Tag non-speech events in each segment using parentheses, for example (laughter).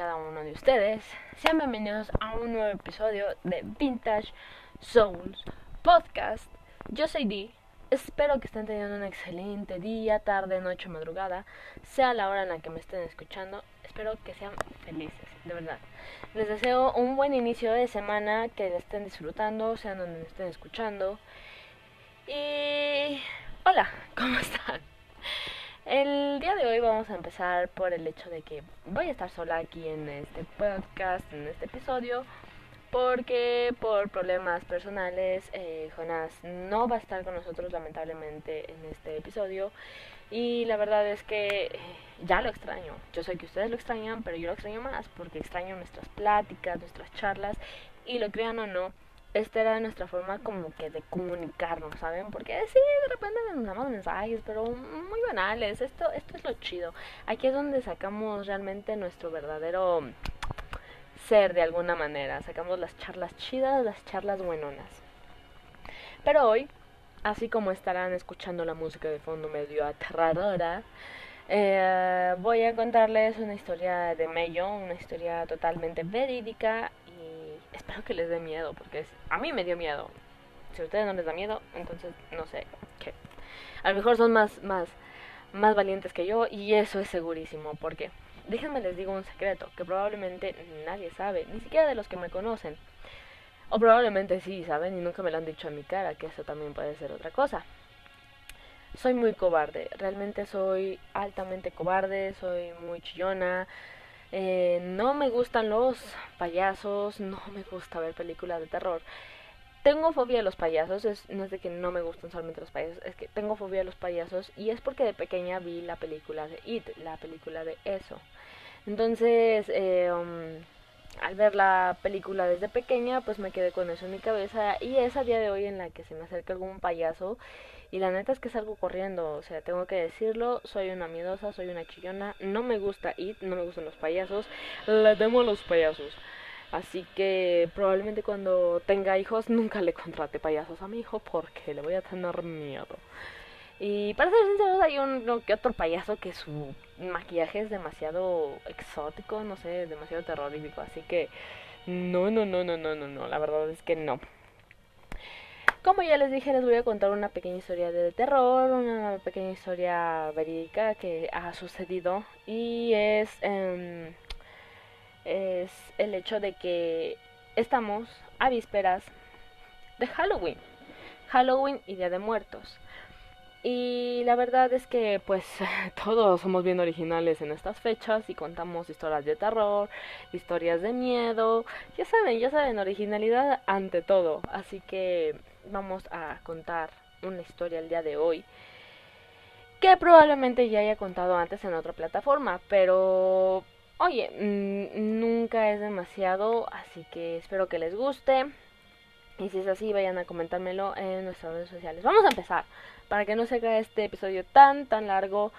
cada uno de ustedes. Sean bienvenidos a un nuevo episodio de Vintage Souls Podcast. Yo soy Dee. Espero que estén teniendo un excelente día, tarde, noche, madrugada, sea la hora en la que me estén escuchando. Espero que sean felices, de verdad. Les deseo un buen inicio de semana, que estén disfrutando, sean donde me estén escuchando. Y hola, (laughs) ¿cómo están? El día de hoy vamos a empezar por el hecho de que voy a estar sola aquí en este podcast, en este episodio, porque por problemas personales eh, Jonás no va a estar con nosotros lamentablemente en este episodio y la verdad es que eh, ya lo extraño. Yo sé que ustedes lo extrañan, pero yo lo extraño más porque extraño nuestras pláticas, nuestras charlas y lo crean o no esta era nuestra forma como que de comunicarnos, ¿saben? Porque sí, de repente nos damos mensajes, pero muy banales. Esto, esto es lo chido. Aquí es donde sacamos realmente nuestro verdadero ser de alguna manera. Sacamos las charlas chidas, las charlas buenonas. Pero hoy, así como estarán escuchando la música de fondo medio aterradora, eh, voy a contarles una historia de Mello, una historia totalmente verídica espero que les dé miedo, porque a mí me dio miedo. Si a ustedes no les da miedo, entonces no sé qué. A lo mejor son más, más, más valientes que yo y eso es segurísimo, porque déjenme les digo un secreto que probablemente nadie sabe, ni siquiera de los que me conocen. O probablemente sí saben y nunca me lo han dicho a mi cara, que eso también puede ser otra cosa. Soy muy cobarde, realmente soy altamente cobarde, soy muy chillona, eh, no me gustan los payasos, no me gusta ver películas de terror. Tengo fobia a los payasos, es, no es de que no me gustan solamente los payasos, es que tengo fobia a los payasos y es porque de pequeña vi la película de It, la película de eso. Entonces, eh, um, al ver la película desde pequeña, pues me quedé con eso en mi cabeza y es a día de hoy en la que se me acerca algún payaso y la neta es que salgo corriendo, o sea, tengo que decirlo, soy una miedosa, soy una chillona, no me gusta ir, no me gustan los payasos, le temo a los payasos. Así que probablemente cuando tenga hijos nunca le contrate payasos a mi hijo porque le voy a tener miedo. Y para ser sinceros hay un que otro payaso que su maquillaje es demasiado exótico, no sé, demasiado terrorífico, así que no, no, no, no, no, no, no, la verdad es que no. Como ya les dije, les voy a contar una pequeña historia de terror, una pequeña historia verídica que ha sucedido y es, em, es el hecho de que estamos a vísperas de Halloween, Halloween y Día de Muertos. Y la verdad es que pues (laughs) todos somos bien originales en estas fechas y contamos historias de terror, historias de miedo, ya saben, ya saben, originalidad ante todo. Así que vamos a contar una historia el día de hoy que probablemente ya haya contado antes en otra plataforma, pero oye, nunca es demasiado, así que espero que les guste. Y si es así, vayan a comentármelo en nuestras redes sociales. Vamos a empezar para que no se haga este episodio tan, tan largo,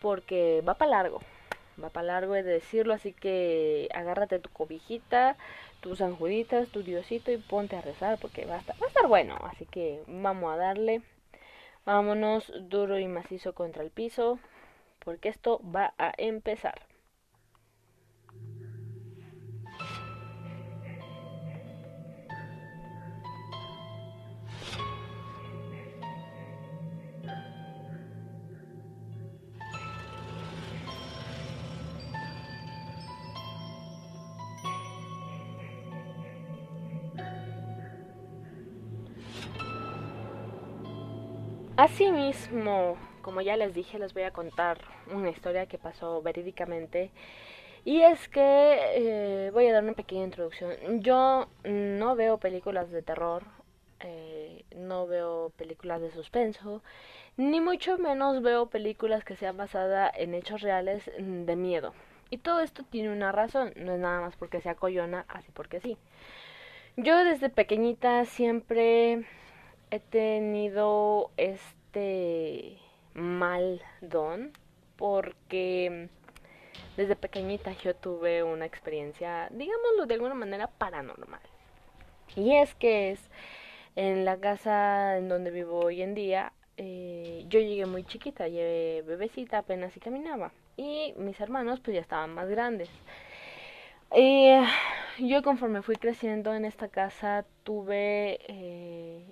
porque va para largo, va para largo es de decirlo, así que agárrate tu cobijita, tus anjuditas, tu diosito y ponte a rezar, porque va a estar bueno, así que vamos a darle, vámonos duro y macizo contra el piso, porque esto va a empezar. Asimismo, como ya les dije, les voy a contar una historia que pasó verídicamente. Y es que eh, voy a dar una pequeña introducción. Yo no veo películas de terror, eh, no veo películas de suspenso, ni mucho menos veo películas que sean basadas en hechos reales de miedo. Y todo esto tiene una razón, no es nada más porque sea coyona, así porque sí. Yo desde pequeñita siempre he tenido este mal don porque desde pequeñita yo tuve una experiencia, digámoslo de alguna manera, paranormal. Y es que es en la casa en donde vivo hoy en día, eh, yo llegué muy chiquita, llegué bebecita, apenas y caminaba. y mis hermanos pues ya estaban más grandes. Y yo conforme fui creciendo en esta casa tuve eh,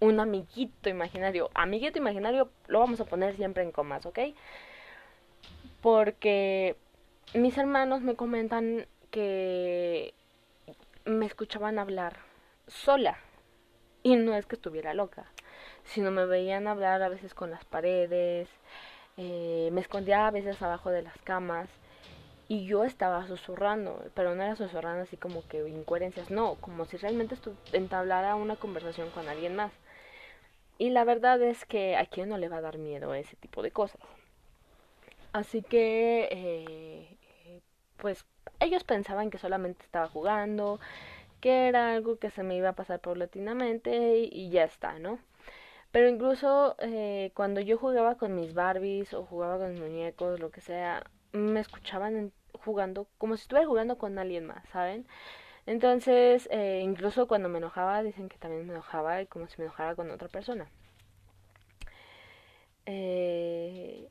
un amiguito imaginario. Amiguito imaginario lo vamos a poner siempre en comas, ¿ok? Porque mis hermanos me comentan que me escuchaban hablar sola. Y no es que estuviera loca, sino me veían hablar a veces con las paredes, eh, me escondía a veces abajo de las camas y yo estaba susurrando, pero no era susurrando así como que incoherencias, no, como si realmente entablara una conversación con alguien más. Y la verdad es que a quién no le va a dar miedo ese tipo de cosas. Así que, eh, pues ellos pensaban que solamente estaba jugando, que era algo que se me iba a pasar paulatinamente y, y ya está, ¿no? Pero incluso eh, cuando yo jugaba con mis Barbies o jugaba con mis muñecos, lo que sea, me escuchaban jugando como si estuviera jugando con alguien más, ¿saben? Entonces, eh, incluso cuando me enojaba, dicen que también me enojaba y como si me enojara con otra persona. Eh,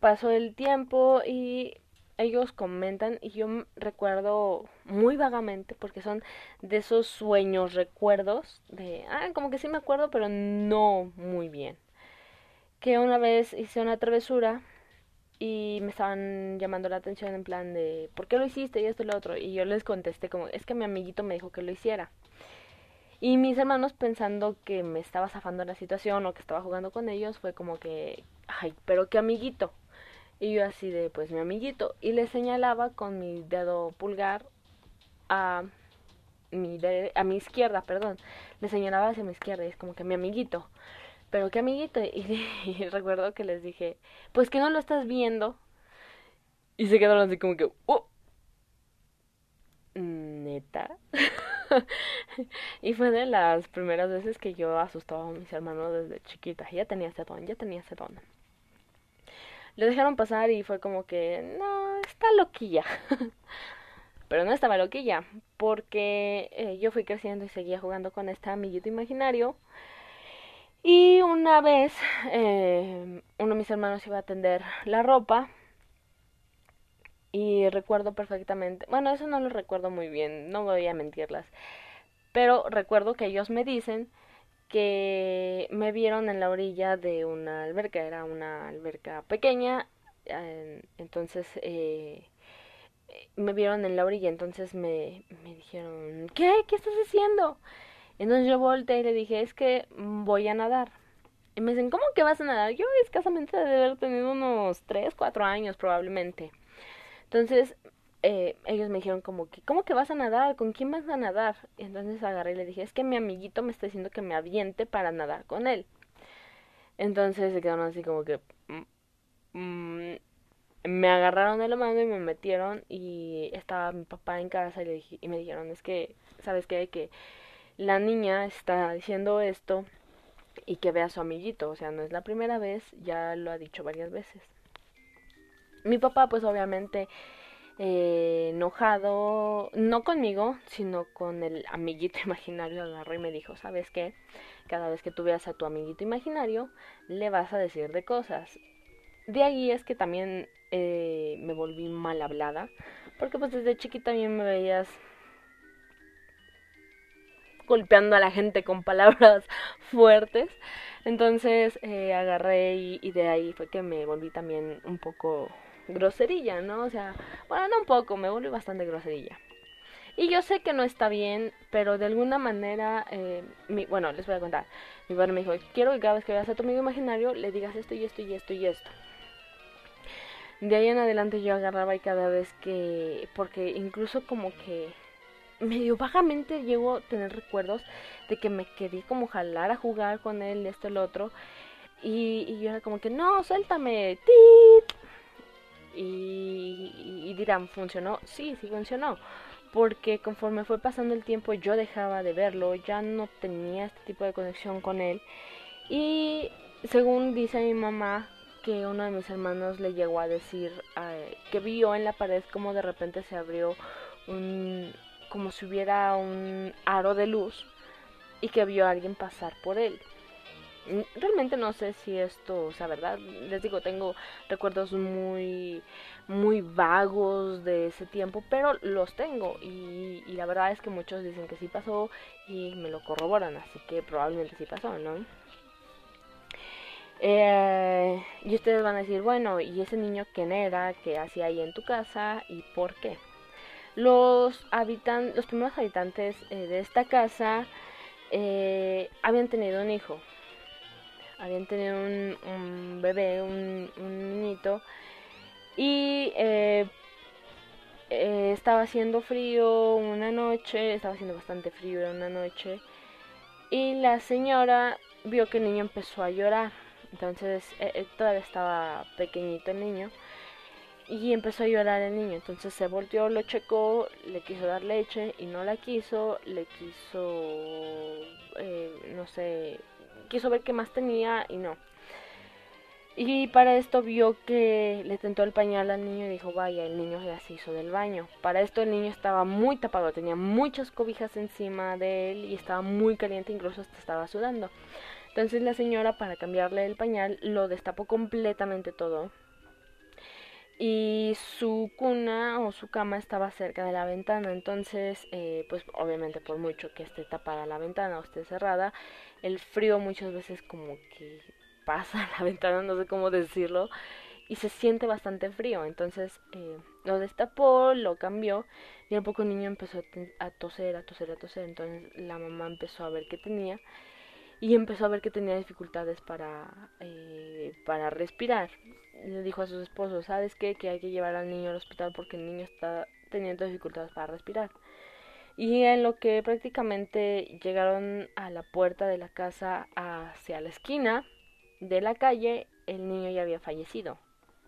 pasó el tiempo y ellos comentan y yo recuerdo muy vagamente porque son de esos sueños, recuerdos de, ah, como que sí me acuerdo, pero no muy bien. Que una vez hice una travesura y me estaban llamando la atención en plan de, ¿por qué lo hiciste? Y esto y lo otro. Y yo les contesté como, es que mi amiguito me dijo que lo hiciera. Y mis hermanos pensando que me estaba zafando la situación o que estaba jugando con ellos, fue como que, ay, pero qué amiguito. Y yo así de, pues mi amiguito. Y le señalaba con mi dedo pulgar a mi, a mi izquierda, perdón. Le señalaba hacia mi izquierda y es como que mi amiguito. Pero qué amiguito. (laughs) Y, recuerdo que les dije, pues que no lo estás viendo. Y se quedaron así como que, oh. Neta. (laughs) y fue de las primeras veces que yo asustaba a mis hermanos desde chiquita. Ya tenía ese don, ya tenía ese don le dejaron pasar y fue como que, no, está loquilla. (laughs) Pero no estaba loquilla, porque eh, yo fui creciendo y seguía jugando con este amiguito imaginario. Y una vez eh, uno de mis hermanos iba a tender la ropa y recuerdo perfectamente, bueno, eso no lo recuerdo muy bien, no voy a mentirlas, pero recuerdo que ellos me dicen que me vieron en la orilla de una alberca, era una alberca pequeña, entonces eh, me vieron en la orilla, entonces me, me dijeron, ¿qué? ¿Qué estás haciendo? Entonces yo volteé y le dije, es que voy a nadar. Y me dicen, ¿cómo que vas a nadar? Yo escasamente de haber tenido unos 3, 4 años probablemente. Entonces eh, ellos me dijeron como que, ¿cómo que vas a nadar? ¿Con quién vas a nadar? Y entonces agarré y le dije, es que mi amiguito me está diciendo que me aviente para nadar con él. Entonces se quedaron así como que... Mm, mm, me agarraron de la mano y me metieron y estaba mi papá en casa y, le dije, me dijeron, es que, ¿sabes qué? La niña está diciendo esto y que vea a su amiguito, o sea, no es la primera vez, ya lo ha dicho varias veces. Mi papá pues obviamente eh, enojado, no conmigo, sino con el amiguito (laughs) imaginario, agarró y me dijo, ¿sabes qué? Cada vez que tú veas a tu amiguito imaginario, le vas a decir de cosas. De ahí es que también eh, me volví mal hablada, porque pues desde chiquita también me veías golpeando a la gente con palabras (laughs) fuertes. Entonces eh, agarré y, de ahí fue que me volví también un poco groserilla, ¿no? O sea, bueno, no un poco, me volví bastante groserilla. Y yo sé que no está bien, pero de alguna manera, eh, mi, bueno, les voy a contar. Mi padre me dijo, quiero que cada vez que veas a tu amigo imaginario le digas esto y esto y esto y esto. De ahí en adelante yo agarraba y cada vez que, porque incluso como que medio vagamente llego a tener recuerdos de que me quería como jalar a jugar con él, esto, el otro. Y, y yo era como que, no, suéltame, tit, y, dirán, ¿funcionó? Sí, sí funcionó. Porque conforme fue pasando el tiempo yo dejaba de verlo, ya no tenía este tipo de conexión con él. Y según dice mi mamá, que uno de mis hermanos le llegó a decir eh, que vio en la pared como de repente se abrió un como si hubiera un aro de luz y que vio a alguien pasar por él. realmente no sé si esto sea verdad. Les digo, tengo recuerdos muy, muy vagos de ese tiempo, pero los tengo. Y, y la verdad es que muchos dicen que sí pasó y me lo corroboran, así que probablemente sí pasó, ¿no? Eh, y ustedes van a decir, bueno, ¿y ese niño quién era? ¿Qué hacía ahí en tu casa? ¿Y por qué? Los, habitan los primeros habitantes eh, de esta casa eh, habían tenido un hijo. Habían tenido un, bebé, un, niñito. Y estaba haciendo frío una noche, estaba haciendo bastante frío una noche. Y la señora vio que el niño empezó a llorar entonces eh, eh, todavía estaba pequeñito el niño y empezó a llorar el niño. Entonces se volteó, lo checó, le quiso dar leche y no la quiso, le quiso, eh, no sé, quiso ver qué más tenía y no. Y para esto vio que le tentó el pañal al niño y dijo, vaya, el niño ya se hizo del baño. Para esto el niño estaba muy tapado, tenía muchas cobijas encima de él y estaba muy caliente, incluso hasta estaba sudando. Entonces la señora para cambiarle el pañal lo destapó completamente todo. Y su cuna o su cama estaba cerca de la ventana. Entonces, eh, pues obviamente por mucho que esté tapada la ventana o esté cerrada, el frío muchas veces como que pasa a (laughs) la ventana, no sé cómo decirlo. Y se siente bastante frío. Entonces eh, lo destapó, lo cambió. Y al poco el niño empezó a toser, a toser, a toser. Entonces la mamá empezó a ver qué tenía y empezó a ver que tenía dificultades para, eh, para respirar. Le dijo a sus esposos, ¿sabes? Que hay que llevar al niño al hospital porque el niño está teniendo dificultades para respirar. Y en lo que prácticamente llegaron a la puerta de la casa hacia la esquina de la calle, el niño ya había fallecido,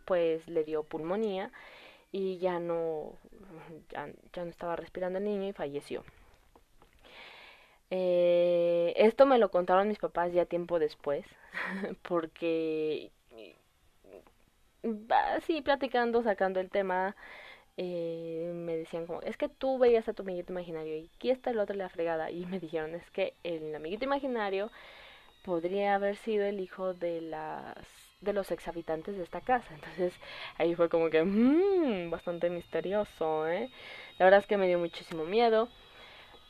pues le dio pulmonía y ya no, ya, ya no estaba respirando el niño y falleció. Eh, esto me lo contaron mis papás ya tiempo después, (laughs) porque así platicando, sacando el tema, eh, me decían como, es que tú veías a tu amiguito imaginario y aquí está el otro la fregada. Y me dijeron, es que el amiguito imaginario podría haber sido el hijo de las de los ex habitantes de esta casa. Entonces ahí fue como que mmm, bastante misterioso, ¿eh? La verdad es que me dio muchísimo miedo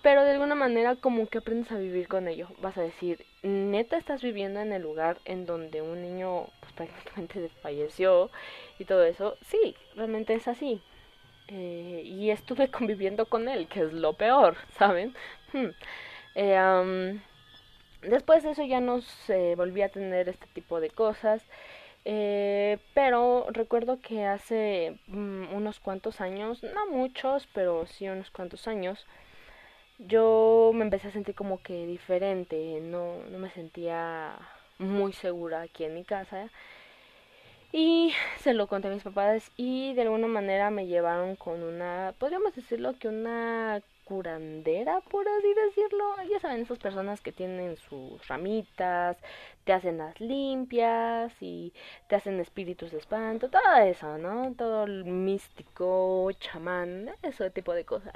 pero de alguna manera como que aprendes a vivir con ello. Vas a decir, neta estás viviendo en el lugar en donde un niño pues, (laughs) prácticamente falleció y todo eso. Sí, realmente es así. Eh, y estuve (laughs) conviviendo con él, que es lo peor, (laughs) ¿saben? Eh, después de eso ya no se volví a tener este tipo de cosas. Eh, pero recuerdo que hace mm, unos cuantos años, no muchos, pero sí unos cuantos años, yo me empecé a sentir como que diferente, no, no me sentía muy segura aquí en mi casa. Y se lo conté a mis papás y de alguna manera me llevaron con una, podríamos decirlo que una curandera, por así decirlo. Ya saben, esas personas que tienen sus ramitas, te hacen las limpias y te hacen espíritus de espanto, todo eso, ¿no? Todo el místico, chamán, ese tipo de cosas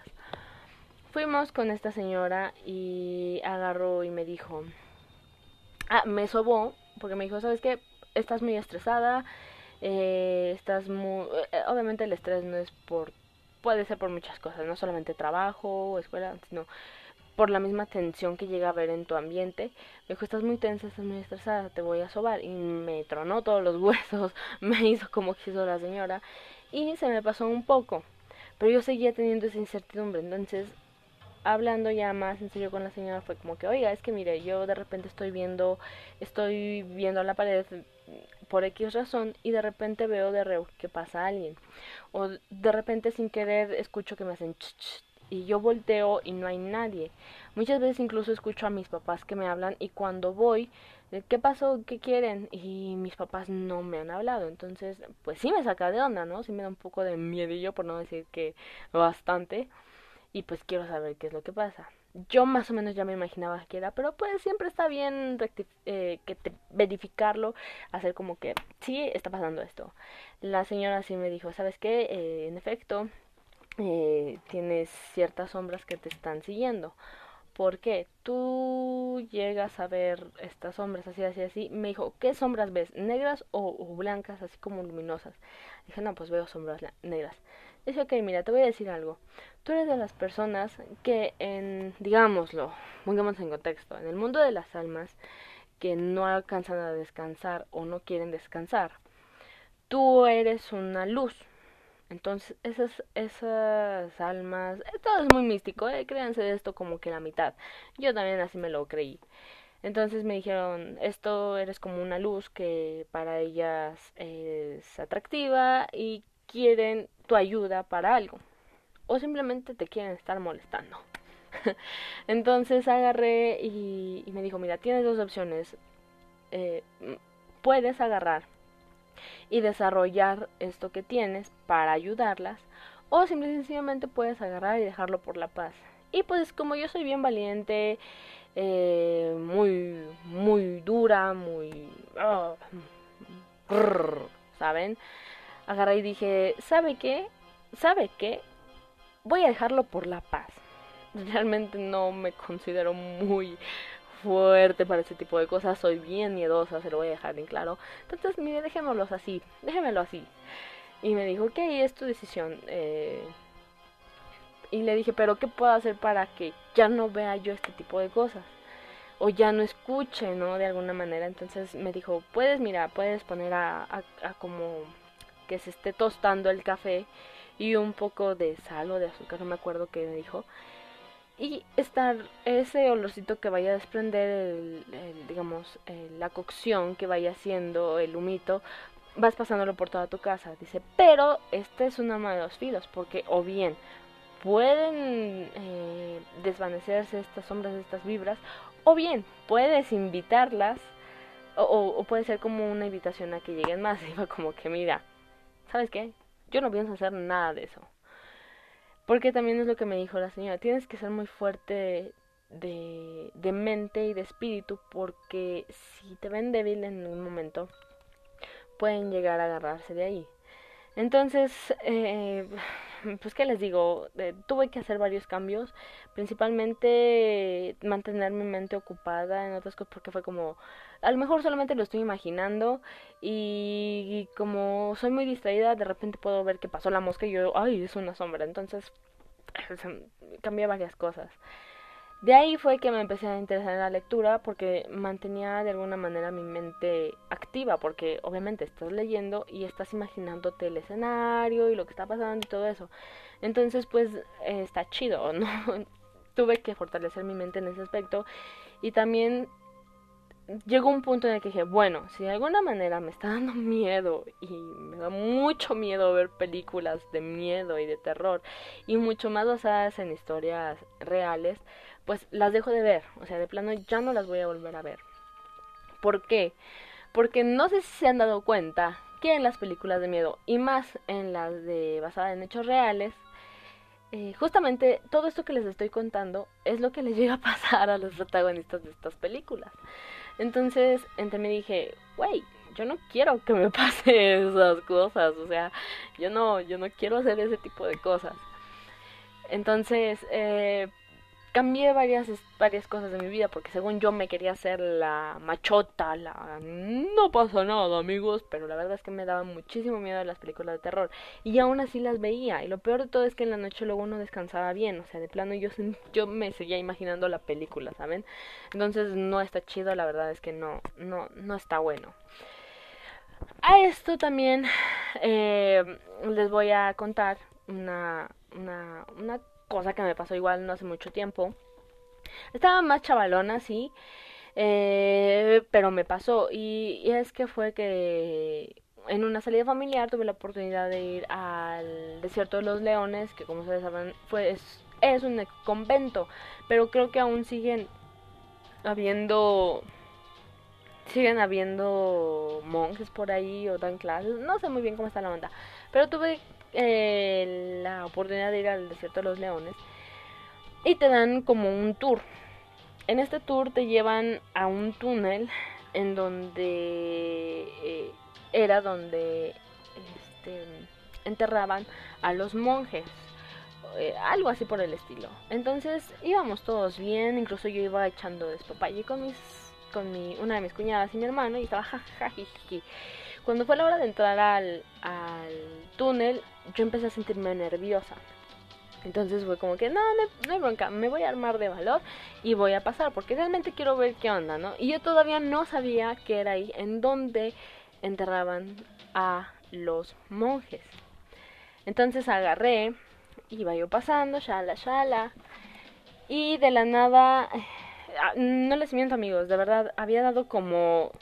fuimos con esta señora y agarró y me dijo, ah, me sobó, porque me dijo, ¿sabes qué? Estás muy estresada, eh, estás muy... Eh, obviamente el estrés no es por... puede ser por muchas cosas, no solamente trabajo o escuela, sino por la misma tensión que llega a haber en tu ambiente. Me dijo, estás muy tensa, estás muy estresada, te voy a sobar. Y me tronó todos los (laughs) huesos, me hizo como quiso la señora. Y se me pasó un poco. Pero yo seguía teniendo esa incertidumbre. Entonces hablando ya más en serio con la señora fue como que, oiga, es que mire, yo de repente estoy viendo, estoy viendo la pared por X razón y de repente veo de reo que pasa alguien. O de repente sin querer escucho que me hacen ch, ch y yo volteo y no hay nadie. Muchas veces incluso escucho a mis papás que me hablan y cuando voy, eh, ¿qué pasó? ¿Qué quieren? Y mis papás no me han hablado. Entonces, pues sí me saca de onda, ¿no? Sí me da un poco de miedillo, por no decir que bastante y pues quiero saber qué es lo que pasa. Yo más o menos ya me imaginaba que era, pero pues siempre está bien eh, que verificarlo, hacer como que sí está pasando esto. La señora sí me dijo, ¿sabes qué? Eh, en efecto, eh, tienes ciertas sombras que te están siguiendo. ¿por qué? Tú llegas a ver estas sombras así, así, así. Me dijo, ¿qué sombras ves? ¿Negras o, blancas, así como luminosas? Dije, no, pues veo sombras negras. Dice, ok, mira, te voy a decir algo. Tú eres de las personas que en, digámoslo, pongamos en contexto, en el mundo de las almas, que no alcanzan a descansar o no quieren descansar, tú eres una luz, entonces, esas, esas almas, todo es muy místico, ¿eh? créanse de esto como que la mitad. Yo también así me lo creí. Entonces me dijeron, esto eres como una luz que para ellas es atractiva y quieren tu ayuda para algo. O simplemente te quieren estar molestando. (laughs) Entonces agarré y, me dijo, mira, tienes dos opciones. Eh, puedes agarrar y desarrollar esto que tienes para ayudarlas o simple y sencillamente puedes agarrar y dejarlo por la paz. Y pues como yo soy bien valiente, eh, muy, muy dura, muy... Ah, ¿Saben? Agarré y dije, ¿sabe qué? ¿Sabe qué? Voy a dejarlo por la paz. (laughs) Realmente no me considero muy fuerte para ese tipo de cosas, soy bien miedosa, se lo voy a dejar en claro. Entonces, mire, dejémoslos así, déjemelo así. Y me dijo, ok, es tu decisión. Eh, y le dije, pero ¿qué puedo hacer para que ya no vea yo este tipo de cosas? O ya no escuche, ¿no? De alguna manera. Entonces me dijo, puedes, mira, puedes poner a, a como que se esté tostando el café y un poco de sal o de azúcar, no me acuerdo qué me dijo. Y estar ese olorcito que vaya a desprender el, digamos la cocción que vaya haciendo el humito vas pasándolo por toda tu casa. Dice pero este es una de los filos porque o bien pueden eh, desvanecerse estas sombras estas vibras o bien puedes invitarlas o, puede ser como una invitación a que lleguen más. (laughs) Va como que mira sabes qué yo no pienso hacer nada de eso porque también es lo que me dijo la señora, tienes que ser muy fuerte de, de mente y de espíritu porque si te ven débil en un momento, pueden llegar a agarrarse de ahí. Entonces, eh, (sighs) pues qué les digo, eh, tuve que hacer varios cambios, principalmente mantener mi mente ocupada en otras cosas porque fue como, a lo mejor solamente lo estoy imaginando y, como soy muy distraída, de repente puedo ver que pasó la mosca y yo, ay, es una sombra, entonces (laughs) cambié varias cosas. De ahí fue que me empecé a interesar en la lectura porque mantenía de alguna manera mi mente activa, porque obviamente estás leyendo y estás imaginándote el escenario y lo que está pasando y todo eso. Entonces, pues eh, está chido, (laughs) ¿no? Tuve que fortalecer mi mente en ese aspecto y también llegó un punto en el que dije, bueno, si de alguna manera me está (laughs) dando miedo y me da mucho miedo ver películas de miedo y de terror y mucho más basadas en historias reales, pues las dejo de ver. O sea, de plano ya no las voy a volver a ver. ¿Por qué? Porque no sé si se han dado cuenta que en las películas de miedo y más en las de basadas en hechos reales, eh, justamente todo esto que les estoy contando es lo que les (laughs) llega a pasar a los protagonistas de estas películas. Entonces, entre mí dije, wey, yo no quiero que me (laughs) pase esas cosas, o sea, yo no, yo no quiero hacer ese tipo de cosas. Entonces, eh, cambié varias, varias cosas de mi vida porque según yo me quería hacer la machota, la no pasa nada amigos, pero la verdad es que me daba muchísimo miedo las películas de terror y aún así las veía y lo peor de todo es que en la noche luego no descansaba bien, o sea, de plano yo, yo me seguía imaginando la película, ¿saben? Entonces no está chido, la verdad es que no, no, no está bueno. A esto también eh, les voy a contar una, una, una cosa que me pasó igual no hace mucho tiempo. Estaba más chavalona, sí, eh, pero me pasó. Y, es que fue que en una salida familiar tuve la oportunidad de ir al desierto de los leones, que como ustedes saben, fue, es, es un convento, pero creo que aún siguen habiendo siguen habiendo monjes por ahí o dan clases, no sé muy bien cómo está la onda, pero tuve eh, la oportunidad de ir al desierto de los leones y te dan como un tour. En este tour te llevan a un túnel en donde eh, era donde este, enterraban a los monjes eh, algo así por el estilo. Entonces íbamos todos bien, incluso yo iba echando despapalle con mis con mi, una de mis cuñadas y mi hermano y estaba jajajiji. Cuando fue la hora de entrar al, al túnel, yo empecé a sentirme nerviosa. Entonces fue como que no, no, hay bronca, me voy a armar de valor y voy a pasar porque realmente quiero ver qué onda, ¿no? Y yo todavía no sabía que era ahí en donde enterraban a los monjes. Entonces agarré, iba yo pasando, shala, shala, y de la nada, ah, no les miento amigos, de verdad, había dado como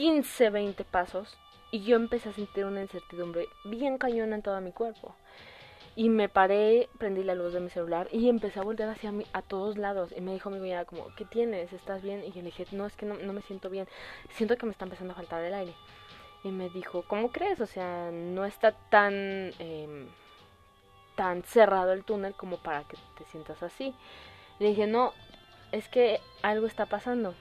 15, 20 pasos y yo empecé a sentir una incertidumbre bien cañona en todo mi cuerpo. Y me paré, prendí la luz de mi celular y empecé a voltear hacia mí, a todos lados. Y me dijo mi cuñada como, ¿qué tienes? ¿Estás bien? Y yo le dije, no, es que no, me siento bien. Siento que me está empezando a faltar el aire. Y me dijo, ¿cómo crees? O sea, no está tan, em, tan cerrado el túnel como para que te sientas así. Le dije, no, es que algo está pasando.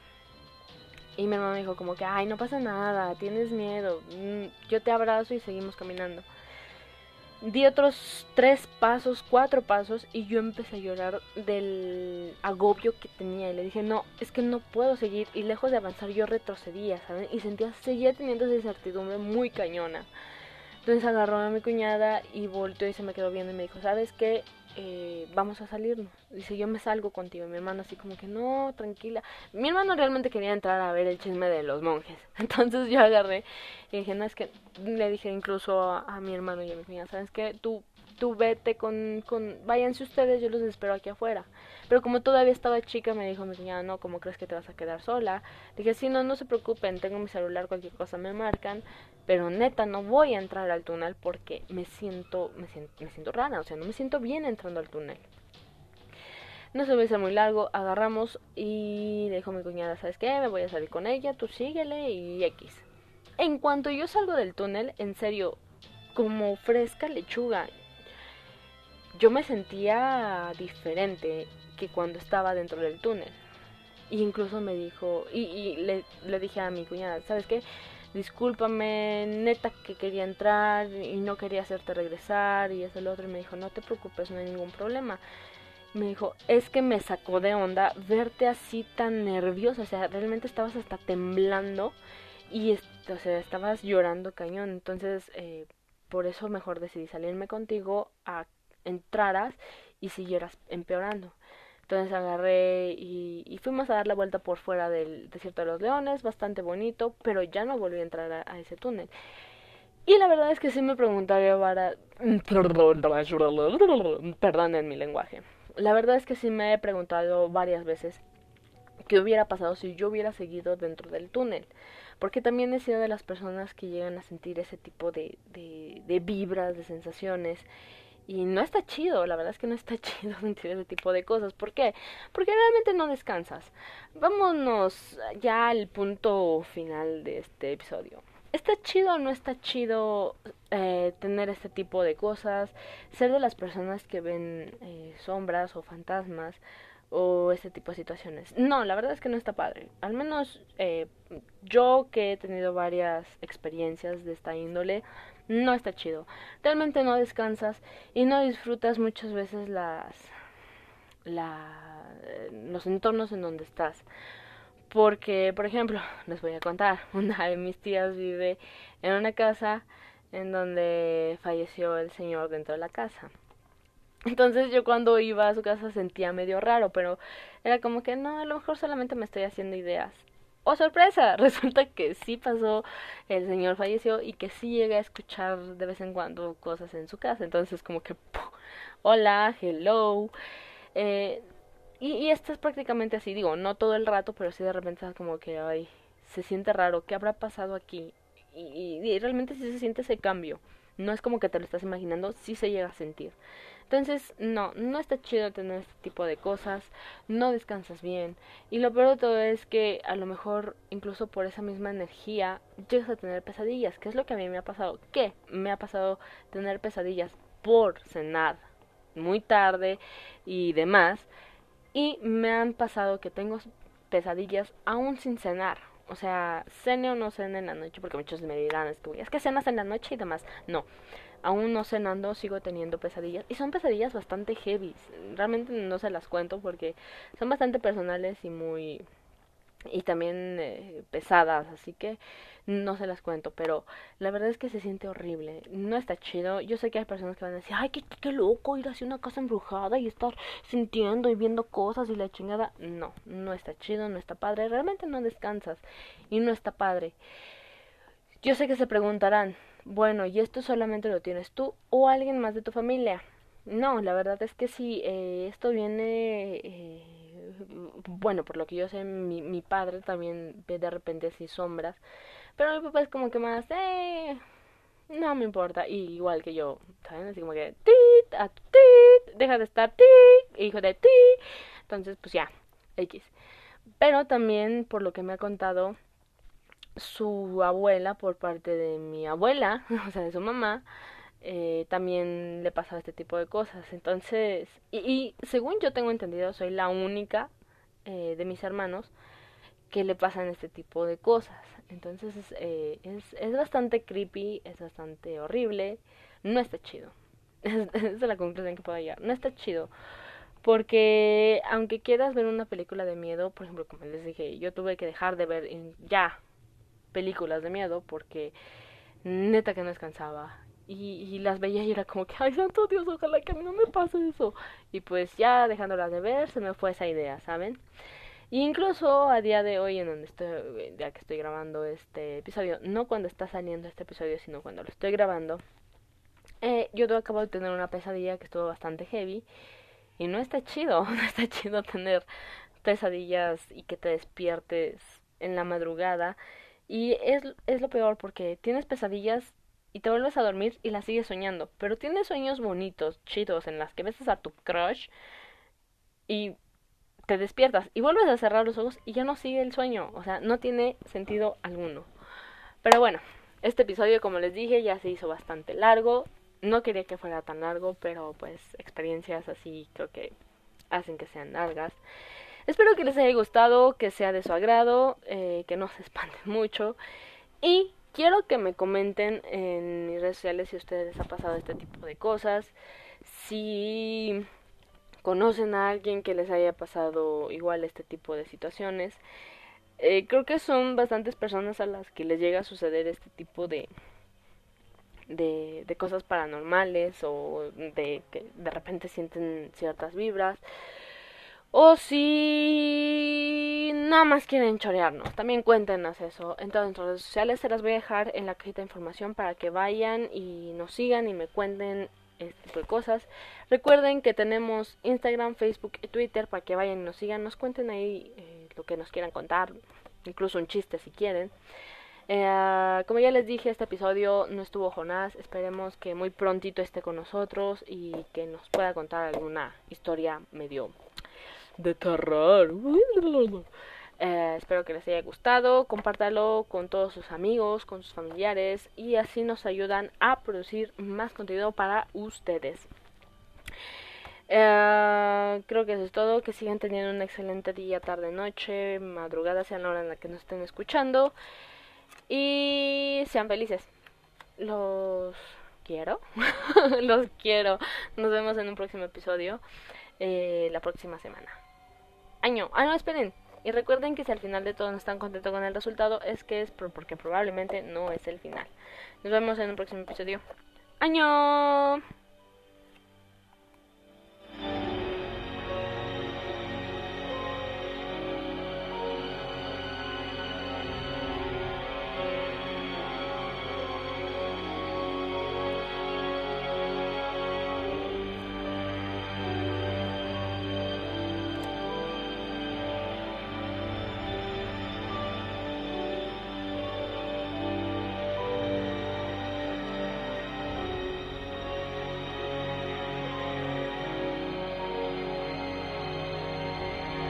Y mi hermano dijo como que, ay, no pasa nada, tienes miedo, mm, yo te abrazo y seguimos caminando. Di otros tres pasos, cuatro pasos y yo empecé a llorar del agobio que tenía. Y le dije, no, es que no puedo seguir. Y lejos de avanzar yo retrocedía, ¿saben? Y sentía, seguía teniendo esa incertidumbre muy cañona. Entonces agarró a mi cuñada y volteó y se me quedó viendo y me dijo, ¿sabes qué? Eh, vamos a salirnos. Dice, yo me salgo contigo. Mi hermano así como que, no, tranquila. Mi hermano realmente quería entrar a ver el chisme de los monjes. (laughs) Entonces yo agarré y dije, no, es que le dije incluso a, mi hermano y a mi cuñada, ¿sabes qué? Tú, tú vete con, con, váyanse ustedes, yo los espero aquí afuera. Pero como todavía estaba chica, me dijo mi cuñada, no, ¿cómo crees que te vas a quedar sola? Dije, sí, no, no se preocupen, tengo mi celular, cualquier cosa me marcan. Pero neta, no voy a entrar al túnel porque me siento, me siento, rara, o sea, no me siento bien entrando al túnel. No se me hizo muy largo, agarramos y dijo mi cuñada, ¿sabes qué? Me voy a salir con ella, tú síguele y X. En cuanto yo salgo del túnel, en serio, como fresca lechuga, yo me sentía diferente que cuando estaba dentro del túnel. Y incluso me dijo, y, y le, le dije a mi cuñada, ¿sabes qué? discúlpame, neta que quería entrar y no quería hacerte regresar y eso el otro y me dijo, no te preocupes, no hay ningún problema. Me dijo, es que me sacó de onda verte así tan nerviosa, o sea, realmente estabas hasta temblando y, o sea, estabas llorando cañón, entonces eh, por eso mejor decidí salirme contigo a entraras y siguieras empeorando. Entonces agarré y, fuimos a dar la vuelta por fuera del desierto de los leones, bastante bonito, pero ya no volví a entrar a, ese túnel. Y la verdad es que sí me preguntaría para... (laughs) Perdón en mi lenguaje. La verdad es que sí me he preguntado varias veces qué hubiera pasado si yo hubiera seguido dentro del túnel. Porque también he sido de las personas que llegan a sentir ese tipo de, vibras, de sensaciones. Y no está chido, la verdad es que no está (laughs) chido sentir ese tipo de cosas. ¿Por qué? Porque realmente no descansas. Vámonos ya al punto final de este episodio. ¿Está chido o no está chido eh, tener este tipo de cosas? Ser de las personas que ven eh, sombras o fantasmas o este tipo de situaciones. No, la verdad es que no está padre. Al menos eh, yo que he tenido varias experiencias de esta índole, no está chido. Realmente no descansas y no disfrutas muchas veces las la, los entornos en donde estás. Porque, por ejemplo, les voy a contar, (laughs) una de mis tías vive en una casa en donde falleció el señor dentro de la casa. Entonces yo cuando iba a su casa sentía medio raro, pero era como que no, a lo mejor solamente me estoy haciendo ideas. ¡Oh, sorpresa! (laughs) Resulta que sí pasó, el señor falleció y que sí llega a escuchar de vez en cuando cosas en su casa. Entonces, como que, hola, hello. Eh, y, y esto es prácticamente así, digo, no todo el rato, pero sí de repente como que, ay, se siente raro, ¿qué habrá pasado aquí? Y, y, y realmente sí se siente ese cambio. No es como que te lo estás imaginando, sí se llega a sentir. Entonces, no, no está chido tener este tipo de cosas, no descansas bien. Y lo peor de todo es que a lo mejor, incluso por esa misma energía, llegas a tener pesadillas, que es lo que a mí me ha pasado. ¿Qué? Me ha pasado tener pesadillas por cenar muy tarde y demás. Y me han pasado que tengo pesadillas aún sin cenar. O sea, cene o no cene en la noche, porque muchos me dirán, es que, es que cenas en la noche y demás. No, aún no cenando sigo teniendo pesadillas. Y son pesadillas bastante heavy. Realmente no se las cuento porque son bastante personales y muy... Y también eh, pesadas, así que no se las cuento, pero la verdad es que se siente horrible, no está chido, yo sé que hay personas que van a decir, ay, qué, qué loco ir hacia una casa embrujada y estar sintiendo y viendo cosas y la chingada, no, no está chido, no está padre, realmente no descansas y no está padre. Yo sé que se preguntarán, bueno, ¿y esto solamente lo tienes tú o alguien más de tu familia? No, la verdad es que sí, eh, esto viene... Eh, bueno, por lo que yo sé, mi, mi padre también ve de repente así sombras pero mi papá es como que más, eh, no me importa. Y igual que yo, ¿saben? Así como que, tit, a tit, deja de estar tit, hijo de ti. Entonces, pues ya, X. Pero también, por lo que me ha contado, su abuela, por parte de mi abuela, (laughs) o sea, de su mamá, eh, también le pasaba este tipo de cosas. Entonces, y, según yo tengo entendido, soy la única eh, de mis hermanos que le pasan este tipo de cosas. Entonces eh, es, es, bastante creepy, es bastante horrible, no está chido. (laughs) Esa es la conclusión que puedo llegar. No está chido. Porque aunque quieras ver una película de miedo, por ejemplo, como les dije, yo tuve que dejar de ver ya películas de miedo porque neta que no descansaba. Y, y, las veía y era como que, ay, santo Dios, ojalá que a mí no me pase eso. Y pues ya dejándolas de ver, se me fue esa idea, ¿saben? incluso a día de hoy, en donde estoy, ya que estoy grabando este episodio, no cuando está saliendo este episodio, sino cuando lo estoy grabando, eh, yo acabo de tener una pesadilla que estuvo bastante heavy. Y no está chido, (laughs) no está chido tener pesadillas y que te despiertes en la madrugada. Y es, es lo peor porque tienes pesadillas y te vuelves a dormir y las sigues soñando. Pero tienes sueños bonitos, chidos, en las que ves a tu crush y te despiertas y vuelves a cerrar los ojos y ya no sigue el sueño. O sea, no tiene sentido alguno. Pero bueno, este episodio, como les dije, ya se hizo bastante largo. No quería que fuera tan largo, pero pues experiencias así creo que hacen que sean largas. Espero que les haya gustado, que sea de su agrado, eh, que no se (laughs) espanten mucho. Y quiero que me comenten en mis redes sociales si a ustedes les ha pasado este tipo de cosas. Si conocen a alguien que les haya pasado igual este tipo de situaciones. Eh, creo que son bastantes personas a las que les llega a suceder este tipo de, de, de cosas paranormales o de que de repente sienten ciertas vibras. O si nada más quieren chorearnos, también cuéntenos eso. En todas nuestras redes sociales se las voy a dejar en la cajita de información para que vayan y nos sigan y me cuenten este tipo de cosas. Recuerden que tenemos Instagram, Facebook y Twitter para que vayan y nos sigan, nos cuenten ahí eh, lo que nos quieran contar, incluso un chiste si quieren. Eh, como ya les dije, este episodio no estuvo Jonás. Esperemos que muy prontito esté con nosotros y que nos pueda contar alguna historia medio de terror. (laughs) Eh, espero que les haya gustado. Compártalo con todos sus amigos, con sus familiares y así nos ayudan a producir más contenido para ustedes. Eh, creo que eso es todo. Que sigan teniendo un excelente día, tarde, noche, madrugada, sea la hora en la que nos estén escuchando. Y sean felices. Los quiero. (laughs) Los quiero. Nos vemos en un próximo episodio. Eh, la próxima semana. Año. Ah, no, esperen. Y recuerden que si al final de todo no están contentos con el resultado, es que es porque probablemente no es el final. Nos vemos en un próximo episodio. ¡Año!